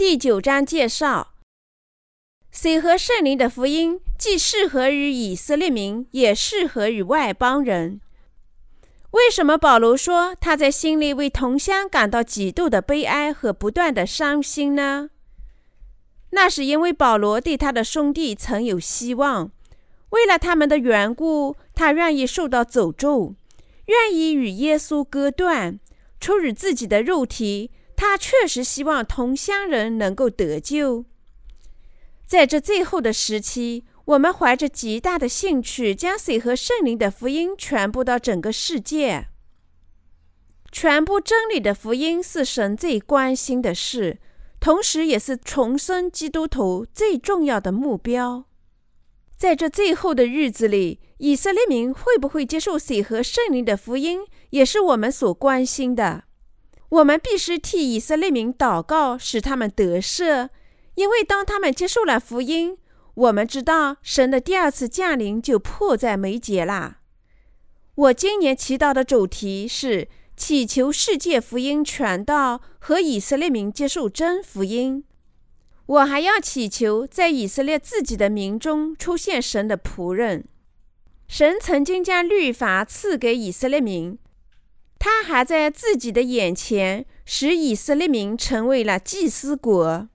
第九章介绍：水和圣灵的福音既适合于以色列民，也适合于外邦人。为什么保罗说他在心里为同乡感到极度的悲哀和不断的伤心呢？那是因为保罗对他的兄弟曾有希望，为了他们的缘故，他愿意受到诅咒，愿意与耶稣割断，出于自己的肉体。他确实希望同乡人能够得救。在这最后的时期，我们怀着极大的兴趣，将水和圣灵的福音传播到整个世界。传播真理的福音是神最关心的事，同时也是重生基督徒最重要的目标。在这最后的日子里，以色列民会不会接受水和圣灵的福音，也是我们所关心的。我们必须替以色列民祷告，使他们得赦，因为当他们接受了福音，我们知道神的第二次降临就迫在眉睫啦。我今年祈祷的主题是祈求世界福音传道和以色列民接受真福音。我还要祈求在以色列自己的民中出现神的仆人。神曾经将律法赐给以色列民。他还在自己的眼前使以色列民成为了祭司国。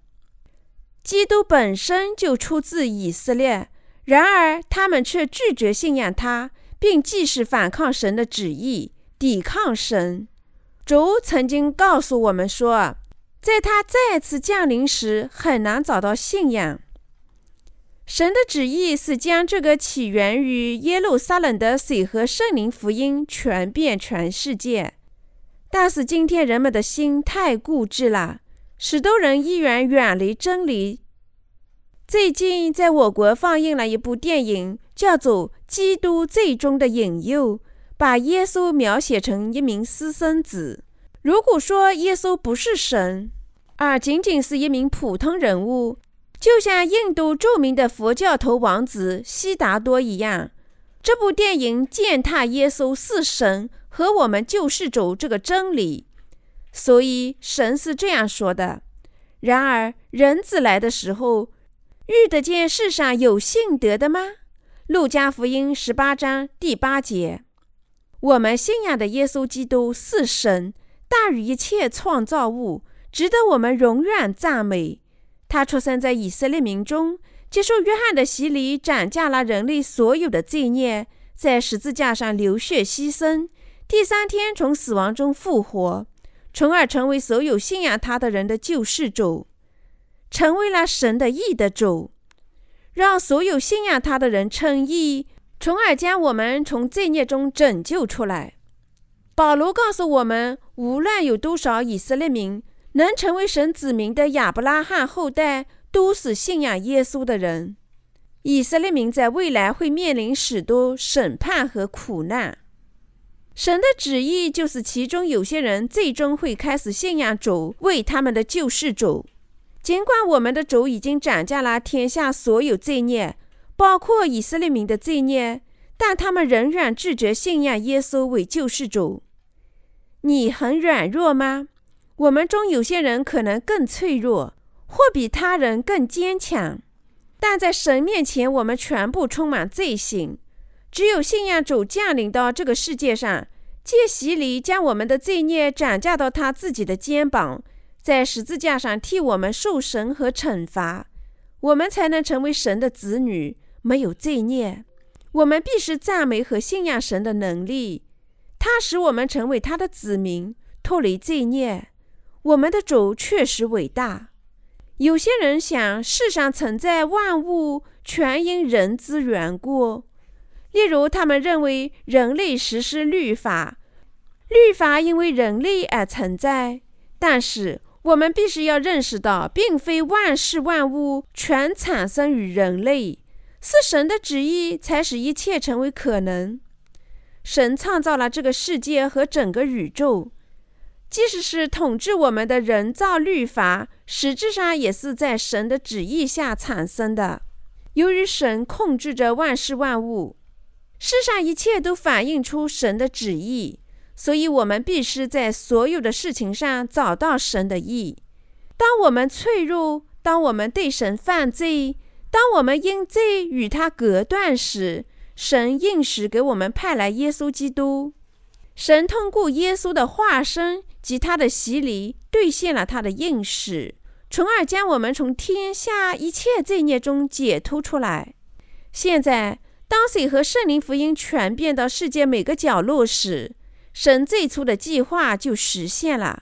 基督本身就出自以色列，然而他们却拒绝信仰他，并继续反抗神的旨意，抵抗神。主曾经告诉我们说，在他再次降临时，很难找到信仰。神的旨意是将这个起源于耶路撒冷的水和圣灵福音传遍全世界，但是今天人们的心太固执了，许多人依然远离真理。最近在我国放映了一部电影，叫做《基督最终的引诱》，把耶稣描写成一名私生子。如果说耶稣不是神，而仅仅是一名普通人物。就像印度著名的佛教头王子悉达多一样，这部电影践踏耶稣是神和我们救世主这个真理。所以神是这样说的：“然而人子来的时候，遇得见世上有信德的吗？”路加福音十八章第八节。我们信仰的耶稣基督是神，大于一切创造物，值得我们永远赞美。他出生在以色列民中，接受约翰的洗礼，斩下了人类所有的罪孽，在十字架上流血牺牲，第三天从死亡中复活，从而成为所有信仰他的人的救世主，成为了神的义的主，让所有信仰他的人称义，从而将我们从罪孽中拯救出来。保罗告诉我们，无论有多少以色列民。能成为神子民的亚伯拉罕后代，都是信仰耶稣的人。以色列民在未来会面临许多审判和苦难。神的旨意就是，其中有些人最终会开始信仰主为他们的救世主。尽管我们的主已经斩下了天下所有罪孽，包括以色列民的罪孽，但他们仍然拒绝信仰耶稣为救世主。你很软弱吗？我们中有些人可能更脆弱，或比他人更坚强，但在神面前，我们全部充满罪行。只有信仰主降临到这个世界上，借洗礼将我们的罪孽转嫁到他自己的肩膀，在十字架上替我们受神和惩罚，我们才能成为神的子女，没有罪孽。我们必须赞美和信仰神的能力，他使我们成为他的子民，脱离罪孽。我们的主确实伟大。有些人想，世上存在万物全因人之缘故。例如，他们认为人类实施律法，律法因为人类而存在。但是，我们必须要认识到，并非万事万物全产生于人类，是神的旨意才使一切成为可能。神创造了这个世界和整个宇宙。即使是统治我们的人造律法，实质上也是在神的旨意下产生的。由于神控制着万事万物，世上一切都反映出神的旨意，所以我们必须在所有的事情上找到神的意。当我们脆弱，当我们对神犯罪，当我们因罪与他隔断时，神应时给我们派来耶稣基督。神通过耶稣的化身及他的洗礼，兑现了他的应许，从而将我们从天下一切罪孽中解脱出来。现在，当水和圣灵福音传遍到世界每个角落时，神最初的计划就实现了。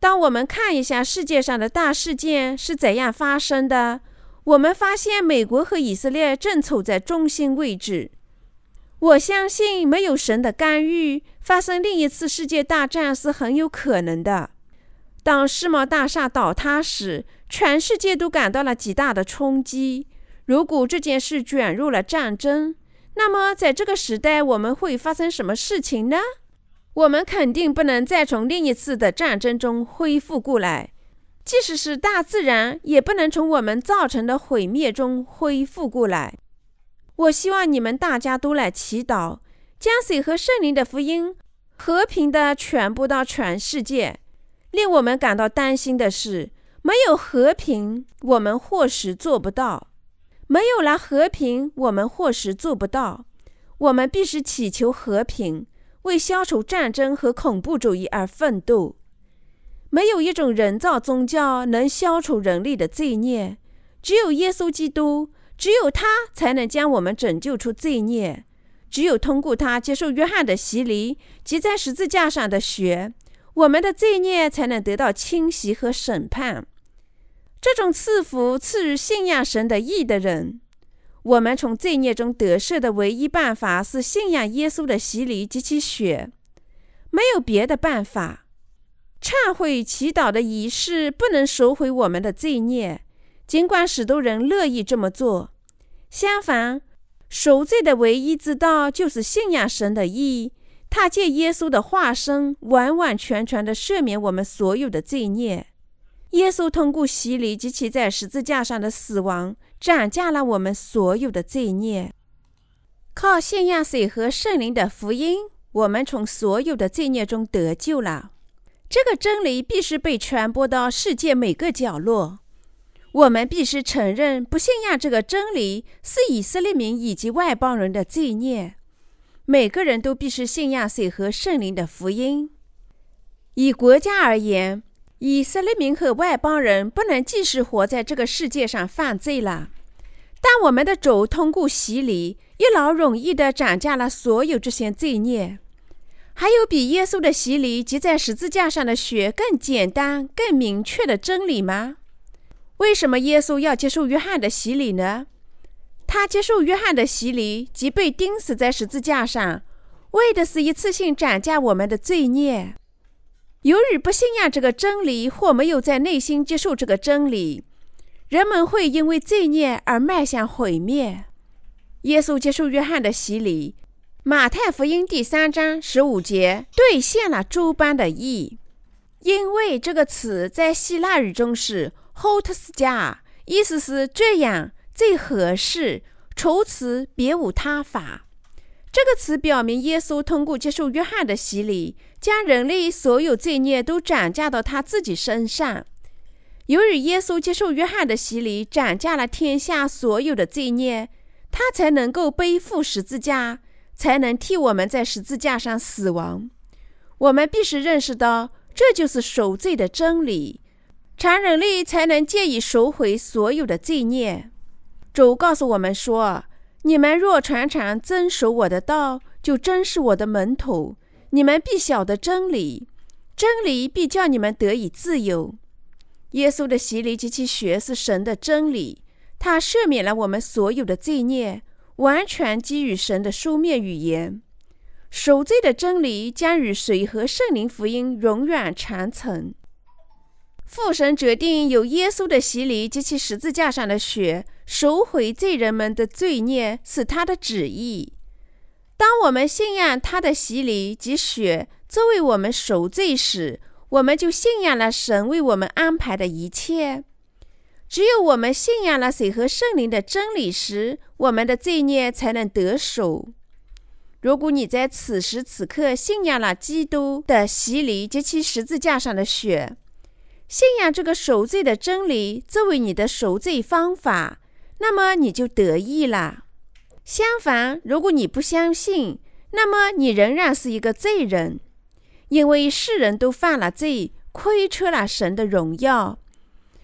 当我们看一下世界上的大事件是怎样发生的，我们发现美国和以色列正处在中心位置。我相信，没有神的干预，发生另一次世界大战是很有可能的。当世贸大厦倒塌时，全世界都感到了极大的冲击。如果这件事卷入了战争，那么在这个时代，我们会发生什么事情呢？我们肯定不能再从另一次的战争中恢复过来，即使是大自然，也不能从我们造成的毁灭中恢复过来。我希望你们大家都来祈祷，将水和圣灵的福音和平的传播到全世界。令我们感到担心的是，没有和平，我们或许做不到；没有了和平，我们或许做不到。我们必须祈求和平。为消除战争和恐怖主义而奋斗。没有一种人造宗教能消除人类的罪孽，只有耶稣基督，只有他才能将我们拯救出罪孽。只有通过他接受约翰的洗礼及在十字架上的血，我们的罪孽才能得到清洗和审判。这种赐福赐予信仰神的义的人。我们从罪孽中得赦的唯一办法是信仰耶稣的洗礼及其血，没有别的办法。忏悔祈祷的仪式不能收回我们的罪孽，尽管许多人乐意这么做。相反，赎罪的唯一之道就是信仰神的义，他借耶稣的化身，完完全全的赦免我们所有的罪孽。耶稣通过洗礼及其在十字架上的死亡。涨价了我们所有的罪孽。靠信仰水和圣灵的福音，我们从所有的罪孽中得救了。这个真理必须被传播到世界每个角落。我们必须承认，不信仰这个真理是以色列民以及外邦人的罪孽。每个人都必须信仰水和圣灵的福音。以国家而言。以色列民和外邦人不能继续活在这个世界上犯罪了，但我们的主通过洗礼，一劳永逸地斩价了所有这些罪孽。还有比耶稣的洗礼及在十字架上的血更简单、更明确的真理吗？为什么耶稣要接受约翰的洗礼呢？他接受约翰的洗礼及被钉死在十字架上，为的是一次性斩价我们的罪孽。由于不信仰这个真理，或没有在内心接受这个真理，人们会因为罪孽而迈向毁灭。耶稣接受约翰的洗礼，《马太福音》第三章十五节兑现了诸般的义，因为这个词在希腊语中是 “hotos 加”，意思是这样最合适，除此别无他法。这个词表明，耶稣通过接受约翰的洗礼，将人类所有罪孽都转嫁到他自己身上。由于耶稣接受约翰的洗礼，转嫁了天下所有的罪孽，他才能够背负十字架，才能替我们在十字架上死亡。我们必须认识到，这就是赎罪的真理，常人力才能借以赎回所有的罪孽。主告诉我们说。你们若常常遵守我的道，就真是我的门徒。你们必晓得真理，真理必叫你们得以自由。耶稣的洗礼及其血是神的真理，他赦免了我们所有的罪孽，完全基于神的书面语言。赎罪的真理将与水和圣灵福音永远长存。父神决定有耶稣的洗礼及其十字架上的血赎回罪人们的罪孽，是他的旨意。当我们信仰他的洗礼及血作为我们赎罪时，我们就信仰了神为我们安排的一切。只有我们信仰了水和圣灵的真理时，我们的罪孽才能得赎。如果你在此时此刻信仰了基督的洗礼及其十字架上的血，信仰这个赎罪的真理作为你的赎罪方法，那么你就得益了。相反，如果你不相信，那么你仍然是一个罪人，因为世人都犯了罪，亏缺了神的荣耀。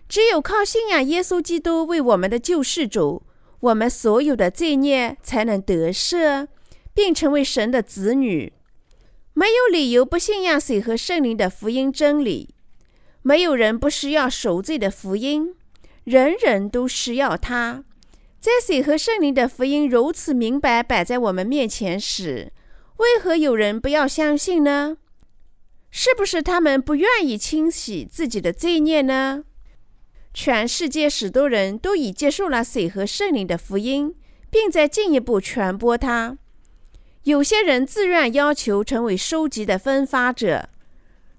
只有靠信仰耶稣基督为我们的救世主，我们所有的罪孽才能得赦，并成为神的子女。没有理由不信仰水和圣灵的福音真理。没有人不需要赎罪的福音，人人都需要它。在水和圣灵的福音如此明白摆在我们面前时，为何有人不要相信呢？是不是他们不愿意清洗自己的罪孽呢？全世界许多人都已接受了水和圣灵的福音，并在进一步传播它。有些人自愿要求成为收集的分发者。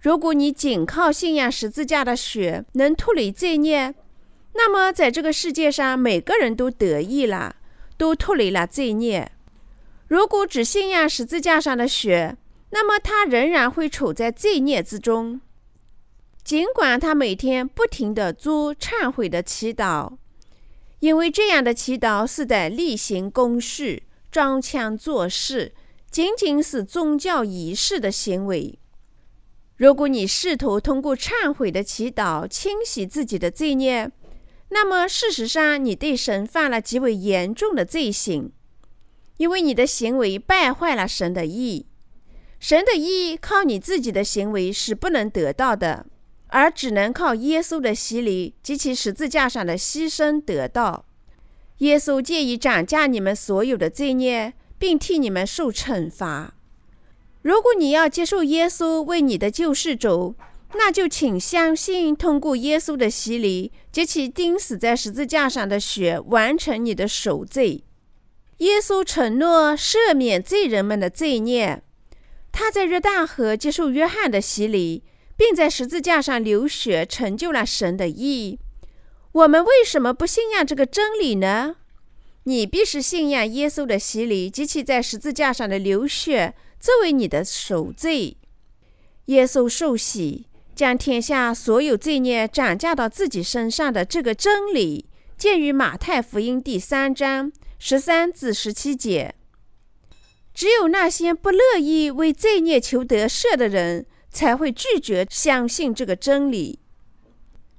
如果你仅靠信仰十字架的血能脱离罪孽，那么在这个世界上每个人都得益了，都脱离了罪孽。如果只信仰十字架上的血，那么他仍然会处在罪孽之中。尽管他每天不停地做忏悔的祈祷，因为这样的祈祷是在例行公事、装腔作势，仅仅是宗教仪式的行为。如果你试图通过忏悔的祈祷清洗自己的罪孽，那么事实上你对神犯了极为严重的罪行，因为你的行为败坏了神的意。神的意靠你自己的行为是不能得到的。而只能靠耶稣的洗礼及其十字架上的牺牲得到。耶稣借以涨价你们所有的罪孽，并替你们受惩罚。如果你要接受耶稣为你的救世主，那就请相信通过耶稣的洗礼及其钉死在十字架上的血，完成你的赎罪。耶稣承诺赦免罪人们的罪孽。他在约旦河接受约翰的洗礼。并在十字架上流血，成就了神的意。我们为什么不信仰这个真理呢？你必须信仰耶稣的洗礼及其在十字架上的流血，作为你的赎罪。耶稣受洗，将天下所有罪孽转嫁到自己身上的这个真理，见于马太福音第三章十三至十七节。只有那些不乐意为罪孽求得赦的人。才会拒绝相信这个真理。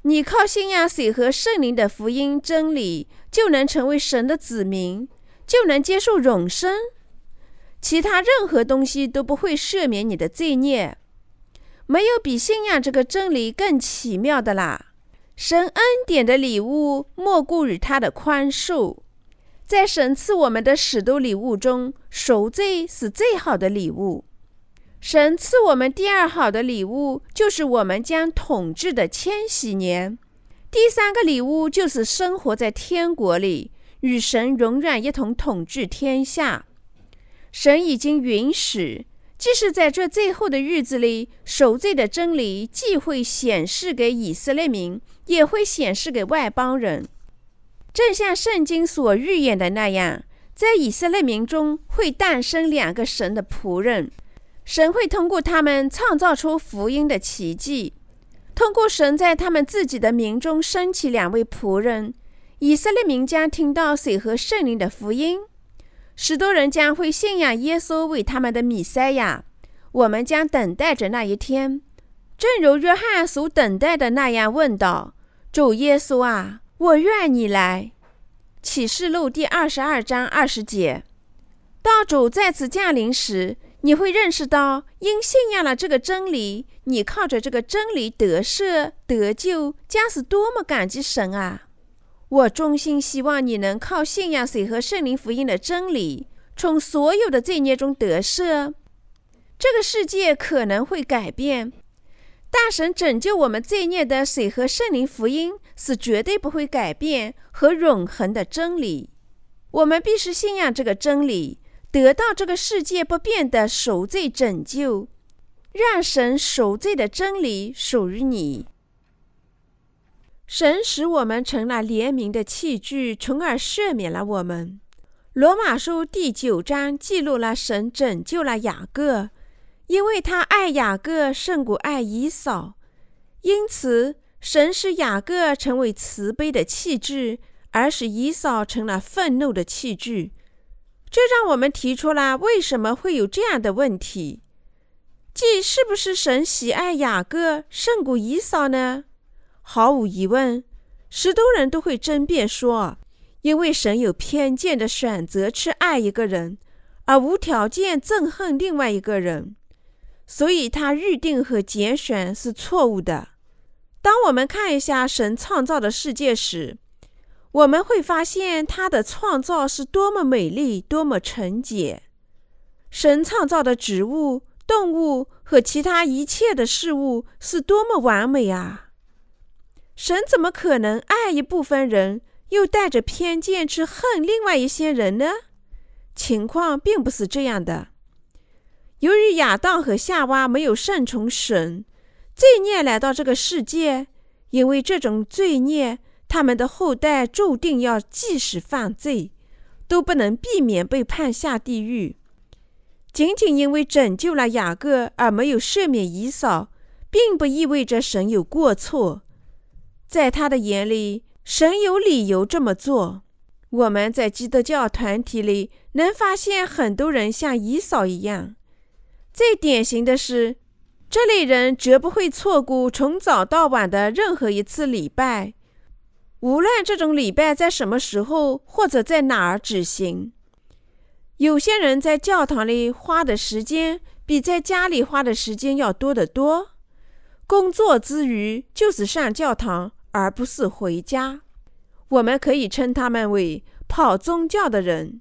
你靠信仰水和圣灵的福音真理，就能成为神的子民，就能接受永生。其他任何东西都不会赦免你的罪孽。没有比信仰这个真理更奇妙的啦！神恩典的礼物莫过于他的宽恕。在神赐我们的许多礼物中，赎罪是最好的礼物。神赐我们第二好的礼物，就是我们将统治的千禧年；第三个礼物就是生活在天国里，与神永远一同统治天下。神已经允许，即使在这最后的日子里，守罪的真理既会显示给以色列民，也会显示给外邦人。正像圣经所预言的那样，在以色列民中会诞生两个神的仆人。神会通过他们创造出福音的奇迹，通过神在他们自己的民中升起两位仆人，以色列民将听到水和圣灵的福音，许多人将会信仰耶稣为他们的弥赛亚。我们将等待着那一天，正如约翰所等待的那样，问道：“主耶稣啊，我愿你来。”启示录第二十二章二十节。当主再次降临时。你会认识到，因信仰了这个真理，你靠着这个真理得赦得救，将是多么感激神啊！我衷心希望你能靠信仰水和圣灵福音的真理，从所有的罪孽中得赦。这个世界可能会改变，大神拯救我们罪孽的水和圣灵福音是绝对不会改变和永恒的真理。我们必须信仰这个真理。得到这个世界不变的赎罪拯救，让神赎罪的真理属于你。神使我们成了怜悯的器具，从而赦免了我们。罗马书第九章记录了神拯救了雅各，因为他爱雅各胜过爱以扫，因此神使雅各成为慈悲的气质，而使以扫成了愤怒的器具。这让我们提出了为什么会有这样的问题：即是不是神喜爱雅各胜过以扫呢？毫无疑问，许多人都会争辩说，因为神有偏见的选择去爱一个人，而无条件憎恨另外一个人，所以他预定和拣选是错误的。当我们看一下神创造的世界时，我们会发现他的创造是多么美丽，多么纯洁。神创造的植物、动物和其他一切的事物是多么完美啊！神怎么可能爱一部分人，又带着偏见去恨另外一些人呢？情况并不是这样的。由于亚当和夏娃没有顺从神，罪孽来到这个世界。因为这种罪孽，他们的后代注定要即使犯罪，都不能避免被判下地狱。仅仅因为拯救了雅各而没有赦免以扫，并不意味着神有过错。在他的眼里，神有理由这么做。我们在基督教团体里能发现很多人像以扫一样。最典型的是，这类人绝不会错过从早到晚的任何一次礼拜，无论这种礼拜在什么时候或者在哪儿举行。有些人在教堂里花的时间比在家里花的时间要多得多。工作之余就是上教堂。而不是回家，我们可以称他们为跑宗教的人。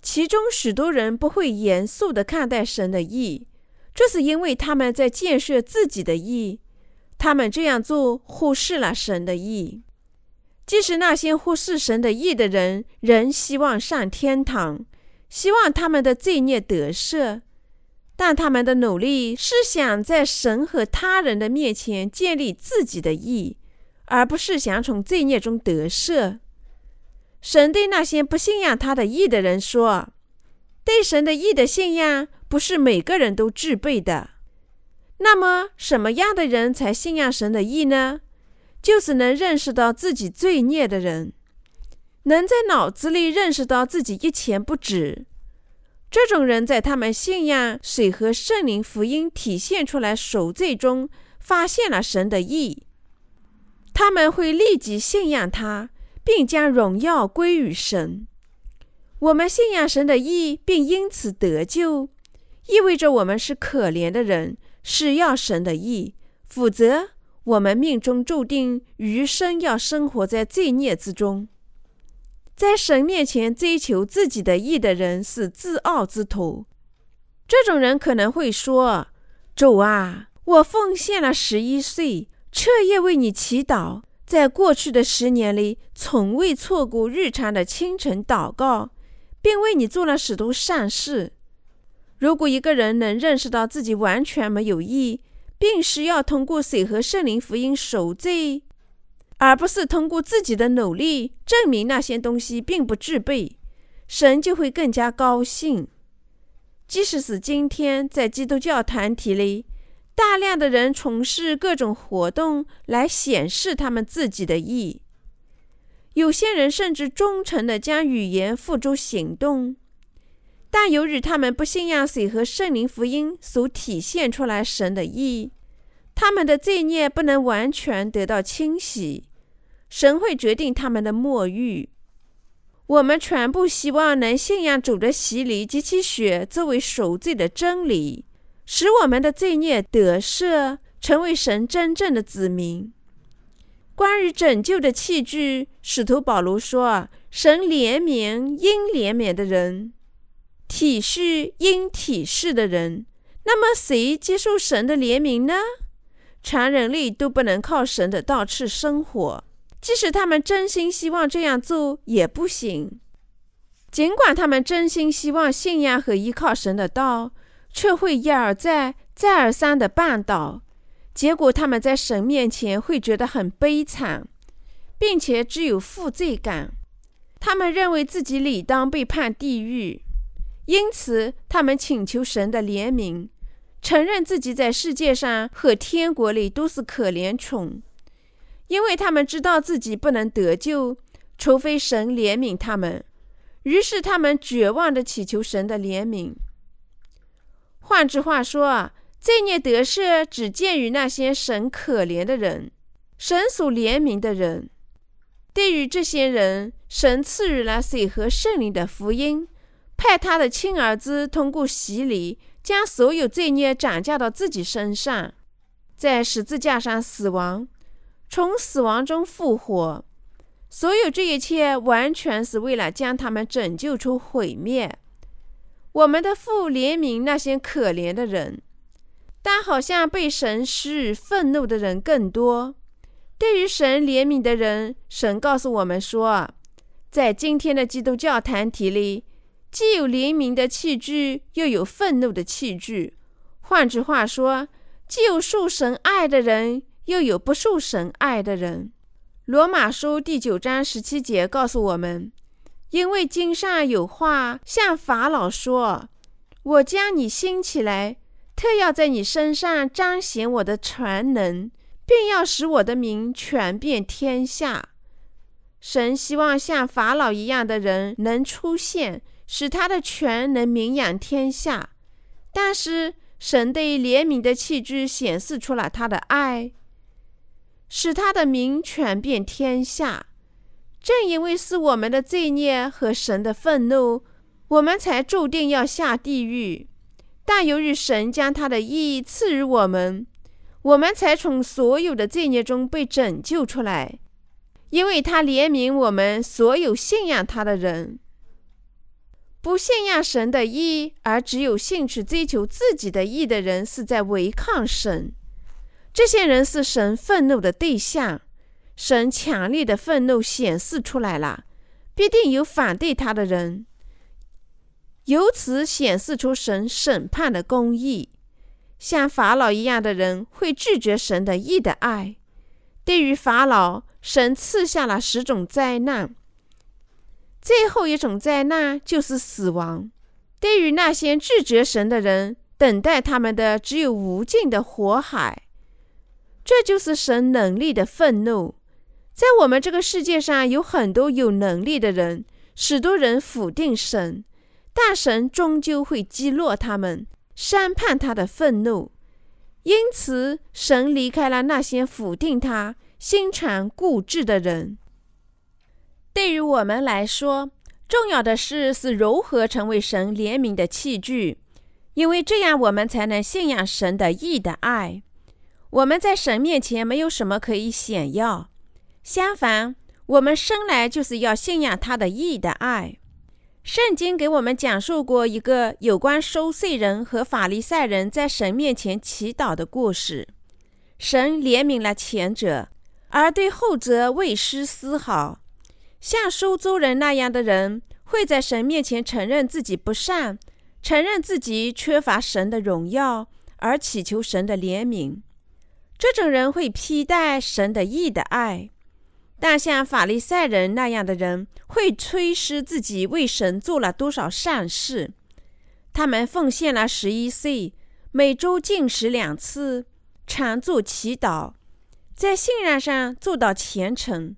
其中许多人不会严肃地看待神的意，这是因为他们在建设自己的意。他们这样做忽视了神的意。即使那些忽视神的意的人，仍希望上天堂，希望他们的罪孽得赦，但他们的努力是想在神和他人的面前建立自己的意。而不是想从罪孽中得赦。神对那些不信仰他的义的人说：“对神的义的信仰不是每个人都具备的。那么，什么样的人才信仰神的义呢？就是能认识到自己罪孽的人，能在脑子里认识到自己一钱不值。这种人在他们信仰水和圣灵福音体现出来赎罪中，发现了神的意。”他们会立即信仰他，并将荣耀归于神。我们信仰神的意，并因此得救，意味着我们是可怜的人，是要神的意。否则，我们命中注定余生要生活在罪孽之中。在神面前追求自己的义的人是自傲之徒。这种人可能会说：“主啊，我奉献了十一岁。”彻夜为你祈祷，在过去的十年里，从未错过日常的清晨祷告，并为你做了许多善事。如果一个人能认识到自己完全没有义，并需要通过水和圣灵福音赎罪，而不是通过自己的努力证明那些东西并不具备，神就会更加高兴。即使是今天在基督教团体里。大量的人从事各种活动来显示他们自己的意，有些人甚至忠诚地将语言付诸行动。但由于他们不信仰水和圣灵福音所体现出来神的意，他们的罪孽不能完全得到清洗。神会决定他们的末日。我们全部希望能信仰主的洗礼及其血作为赎罪的真理。使我们的罪孽得赦，成为神真正的子民。关于拯救的器具，使徒保罗说：“神怜悯因怜悯的人，体恤因体恤的人。”那么，谁接受神的怜悯呢？全人类都不能靠神的道去生活，即使他们真心希望这样做，也不行。尽管他们真心希望信仰和依靠神的道。却会一而再、再而三的绊倒，结果他们在神面前会觉得很悲惨，并且只有负罪感。他们认为自己理当被判地狱，因此他们请求神的怜悯，承认自己在世界上和天国里都是可怜虫。因为他们知道自己不能得救，除非神怜悯他们。于是他们绝望地祈求神的怜悯。换句话说，罪孽得赦只见于那些神可怜的人，神所怜悯的人。对于这些人，神赐予了水和圣灵的福音，派他的亲儿子通过洗礼，将所有罪孽转嫁到自己身上，在十字架上死亡，从死亡中复活。所有这一切完全是为了将他们拯救出毁灭。我们的父怜悯那些可怜的人，但好像被神施予愤怒的人更多。对于神怜悯的人，神告诉我们说，在今天的基督教团体里，既有怜悯的器具，又有愤怒的器具。换句话说，既有受神爱的人，又有不受神爱的人。罗马书第九章十七节告诉我们：“因为经上有话向法老说，我将你兴起来，特要在你身上彰显我的全能，并要使我的名传遍天下。”神希望像法老一样的人能出现，使他的全能名扬天下。但是，神对怜悯的器具显示出了他的爱。使他的名传遍天下。正因为是我们的罪孽和神的愤怒，我们才注定要下地狱。但由于神将他的意赐予我们，我们才从所有的罪孽中被拯救出来。因为他怜悯我们所有信仰他的人。不信仰神的意，而只有兴趣追求自己的意的人，是在违抗神。这些人是神愤怒的对象，神强烈的愤怒显示出来了，必定有反对他的人，由此显示出神审判的公义。像法老一样的人会拒绝神的义的爱。对于法老，神赐下了十种灾难，最后一种灾难就是死亡。对于那些拒绝神的人，等待他们的只有无尽的火海。这就是神能力的愤怒。在我们这个世界上，有很多有能力的人，许多人否定神，但神终究会击落他们，审判他的愤怒。因此，神离开了那些否定他、心肠固执的人。对于我们来说，重要的事是如何成为神怜悯的器具，因为这样我们才能信仰神的义的爱。我们在神面前没有什么可以显耀，相反，我们生来就是要信仰他的义的爱。圣经给我们讲述过一个有关收税人和法利赛人在神面前祈祷的故事。神怜悯了前者，而对后者未施丝毫。像收租人那样的人，会在神面前承认自己不善，承认自己缺乏神的荣耀，而祈求神的怜悯。这种人会披戴神的义的爱，但像法利赛人那样的人会吹嘘自己为神做了多少善事。他们奉献了十一岁，每周进食两次，常做祈祷，在信仰上做到虔诚。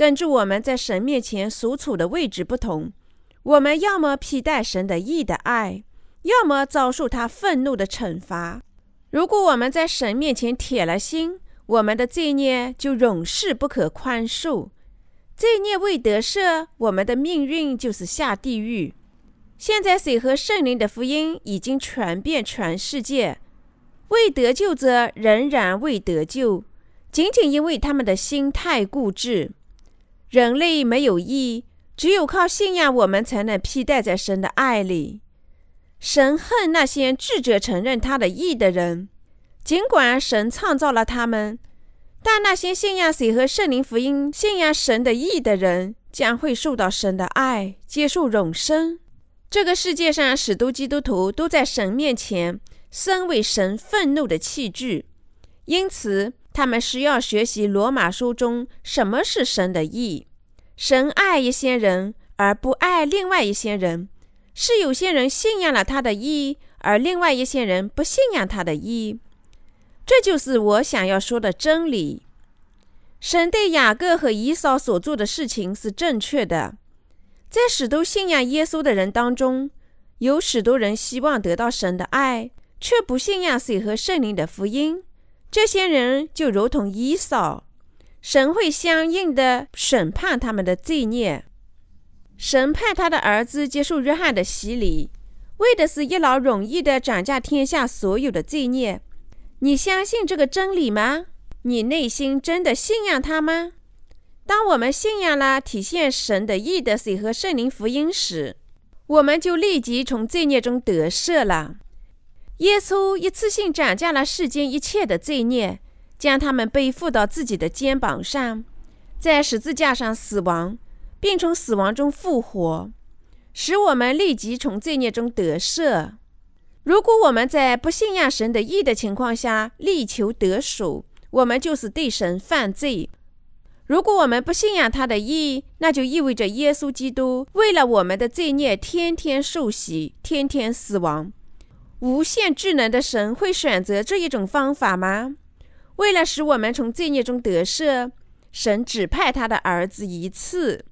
根据我们在神面前所处的位置不同，我们要么披戴神的义的爱，要么遭受他愤怒的惩罚。如果我们在神面前铁了心，我们的罪孽就永世不可宽恕。罪孽未得赦，我们的命运就是下地狱。现在水和圣灵的福音已经传遍全世界，未得救者仍然未得救，仅仅因为他们的心太固执。人类没有义，只有靠信仰，我们才能披戴在神的爱里。神恨那些拒绝承认他的义的人，尽管神创造了他们，但那些信仰水和圣灵福音、信仰神的义的人，将会受到神的爱，接受永生。这个世界上许多基督徒都在神面前，身为神愤怒的器具，因此他们需要学习罗马书中什么是神的意。神爱一些人，而不爱另外一些人。是有些人信仰了他的意，而另外一些人不信仰他的意。这就是我想要说的真理。神对雅各和以扫所做的事情是正确的。在许多信仰耶稣的人当中，有许多人希望得到神的爱，却不信仰水和圣灵的福音。这些人就如同伊扫，神会相应的审判他们的罪孽。神派他的儿子接受约翰的洗礼，为的是一劳永逸的斩下天下所有的罪孽。你相信这个真理吗？你内心真的信仰他吗？当我们信仰了体现神的义的水和圣灵福音时，我们就立即从罪孽中得赦了。耶稣一次性斩下了世间一切的罪孽，将他们背负到自己的肩膀上，在十字架上死亡，并从死亡中复活，使我们立即从罪孽中得赦。如果我们在不信仰神的义的情况下力求得赎，我们就是对神犯罪。如果我们不信仰他的义，那就意味着耶稣基督为了我们的罪孽天天受洗，天天死亡。无限智能的神会选择这一种方法吗？为了使我们从罪孽中得赦，神只派他的儿子一次，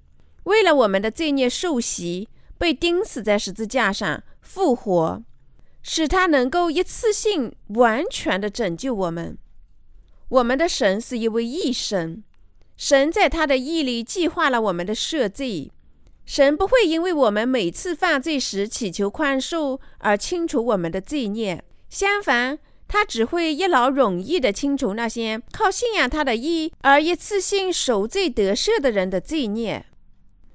为了我们的罪孽受洗，被钉死在十字架上，复活。使他能够一次性完全的拯救我们。我们的神是一位义神，神在他的义里计划了我们的赦罪。神不会因为我们每次犯罪时祈求宽恕而清除我们的罪孽，相反，他只会一劳永逸地清除那些靠信仰他的义而一次性受罪得赦的人的罪孽。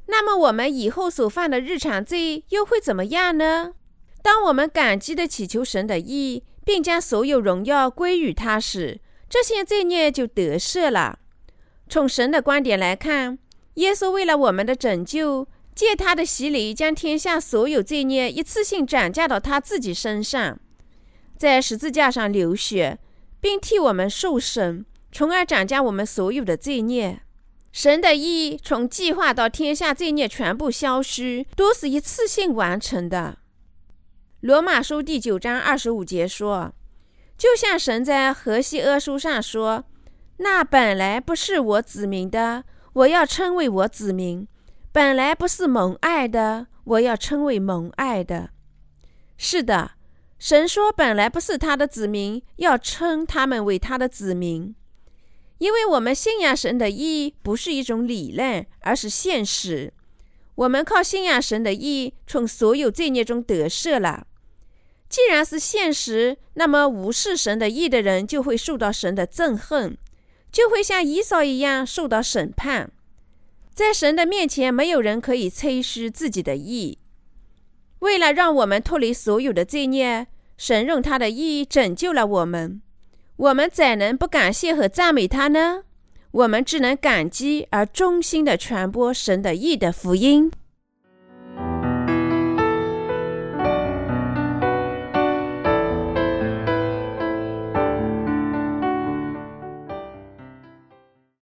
那么，我们以后所犯的日常罪又会怎么样呢？当我们感激地祈求神的意，并将所有荣耀归于他时，这些罪孽就得赦了。从神的观点来看，耶稣为了我们的拯救，借他的洗礼，将天下所有罪孽一次性转嫁到他自己身上，在十字架上流血，并替我们受审，从而转嫁我们所有的罪孽。神的意从计划到天下罪孽全部消失，都是一次性完成的。罗马书第九章二十五节说：“就像神在何西阿书上说，那本来不是我子民的，我要称为我子民；本来不是蒙爱的，我要称为蒙爱的。”是的，神说本来不是他的子民，要称他们为他的子民，因为我们信仰神的义不是一种理论，而是现实。我们靠信仰神的义，从所有罪孽中得赦了。既然是现实，那么无视神的意的人就会受到神的憎恨，就会像以扫一样受到审判。在神的面前，没有人可以吹嘘自己的义。为了让我们脱离所有的罪孽，神用他的义拯救了我们。我们怎能不感谢和赞美他呢？我们只能感激而衷心的传播神的义的福音。